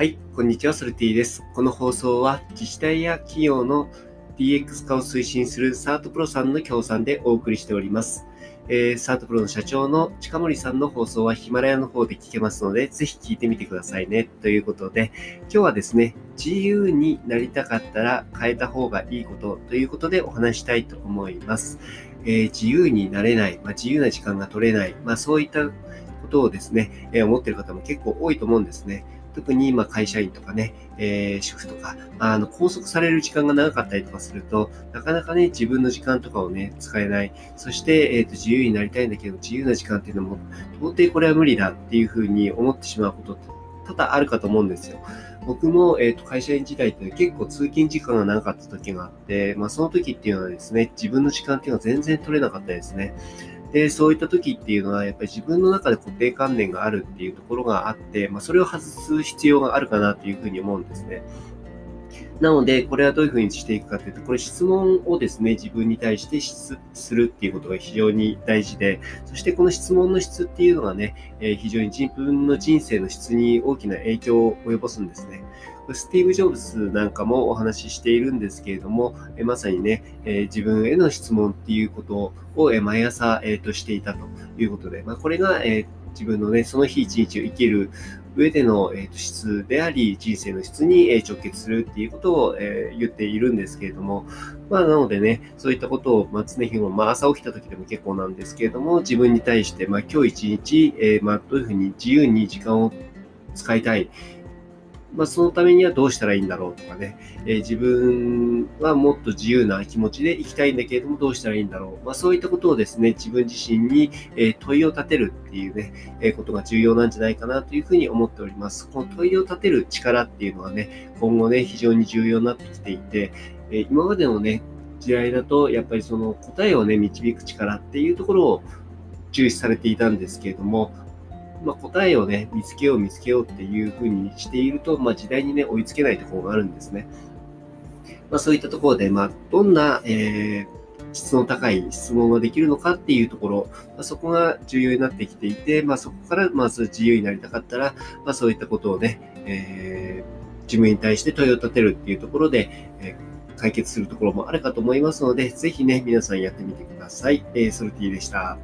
はい、こんにちは、ソルティです。この放送は自治体や企業の DX 化を推進するサートプロさんの協賛でお送りしております。えー、サートプロの社長の近森さんの放送はヒマラヤの方で聞けますので、ぜひ聞いてみてくださいね。ということで、今日はですね、自由になりたかったら変えた方がいいことということでお話したいと思います。えー、自由になれない、まあ、自由な時間が取れない、まあ、そういったことをですね、えー、思っている方も結構多いと思うんですね。特に今会社員とかね、えー、主婦とか、あの、拘束される時間が長かったりとかすると、なかなかね、自分の時間とかをね、使えない。そして、えっ、ー、と、自由になりたいんだけど、自由な時間っていうのも、到底これは無理だっていうふうに思ってしまうことって多々あるかと思うんですよ。僕も、えーと、会社員時代って結構通勤時間が長かった時があって、まあ、その時っていうのはですね、自分の時間っていうのは全然取れなかったですね。で、そういった時っていうのは、やっぱり自分の中で固定観念があるっていうところがあって、まあ、それを外す必要があるかなというふうに思うんですね。なので、これはどういうふうにしていくかというと、これ質問をですね、自分に対してするっていうことが非常に大事で、そしてこの質問の質っていうのがね、え非常に自分の人生の質に大きな影響を及ぼすんですね。スティーブ・ジョブズなんかもお話ししているんですけれども、えまさにね、え自分への質問っていうことを、え毎朝、えー、としていたということで、まあ、これが、え自分のね、その日一日を生きる上での、えー、と質であり、人生の質に、え直結するっていうことを、えー、言っているんですけれども、まあ、なのでね、そういったことを、まあ、常日頃、まあ、朝起きた時でも結構なんですけれども、自分に対して、まあ、今日一日、えー、まあ、どういうふうに自由に時間を使いたい、まあ、そのためにはどうしたらいいんだろうとかね、えー、自分はもっと自由な気持ちで生きたいんだけれども、どうしたらいいんだろう。まあ、そういったことをですね、自分自身に、え問いを立てるっていうね、えことが重要なんじゃないかなというふうに思っております。この問いを立てる力っていうのはね、今後ね、非常に重要になってきていて、え今までのね、時代だと、やっぱりその答えをね、導く力っていうところを重視されていたんですけれども、まあ、答えをね、見つけよう見つけようっていうふうにしていると、まあ、時代にね、追いつけないところがあるんですね。まあ、そういったところで、まあ、どんな、えー、質の高い質問ができるのかっていうところ、ま、そこが重要になってきていて、まあ、そこからまず自由になりたかったら、まあ、そういったことをね、えー、自分に対して問いを立てるっていうところで、えー、解決するところもあるかと思いますので、ぜひね、皆さんやってみてください。えー、ソルティでした。